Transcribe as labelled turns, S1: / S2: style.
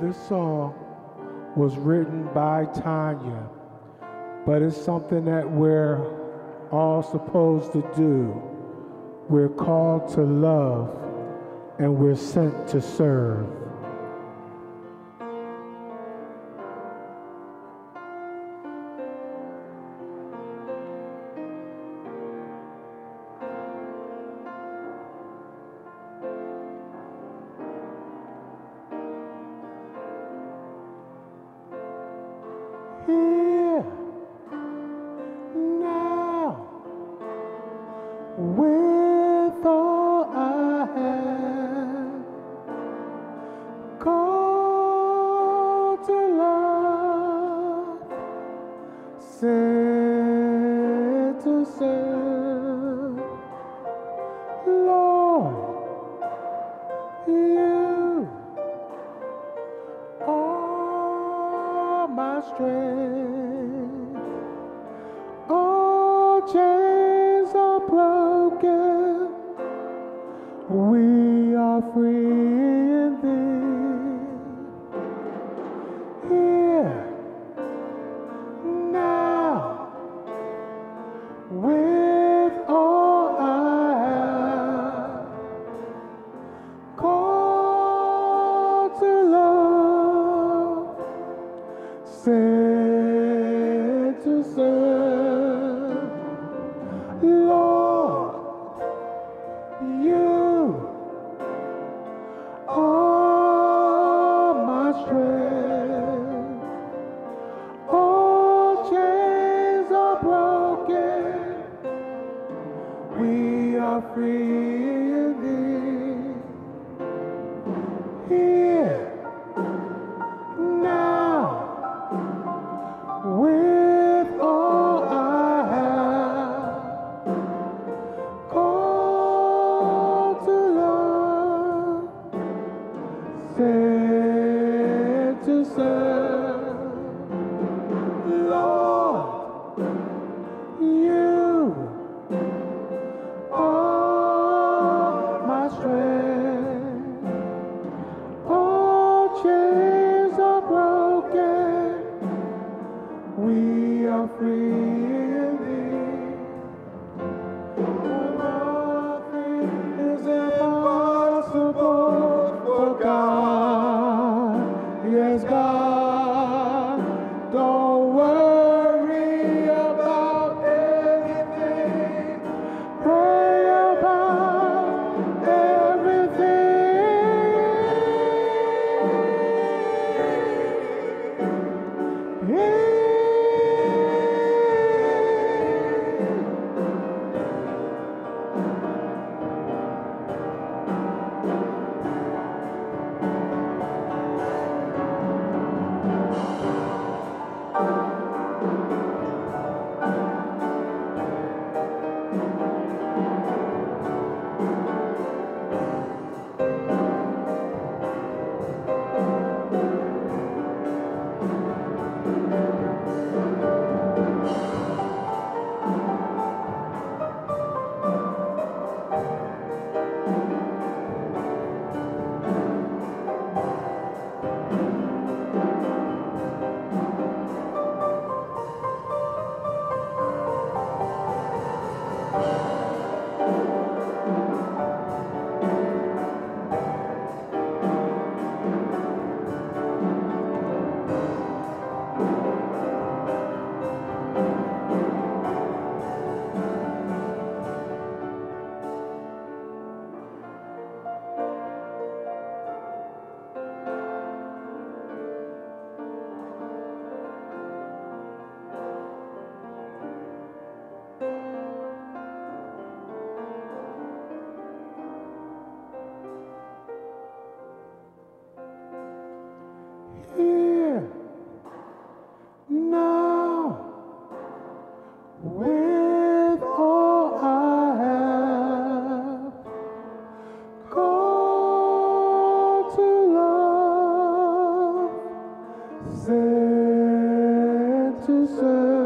S1: This song was written by Tanya, but it's something that we're all supposed to do. We're called to love and we're sent to serve. Here, now, with all I have, called to love, sent to serve, Lord, you Oh. to serve.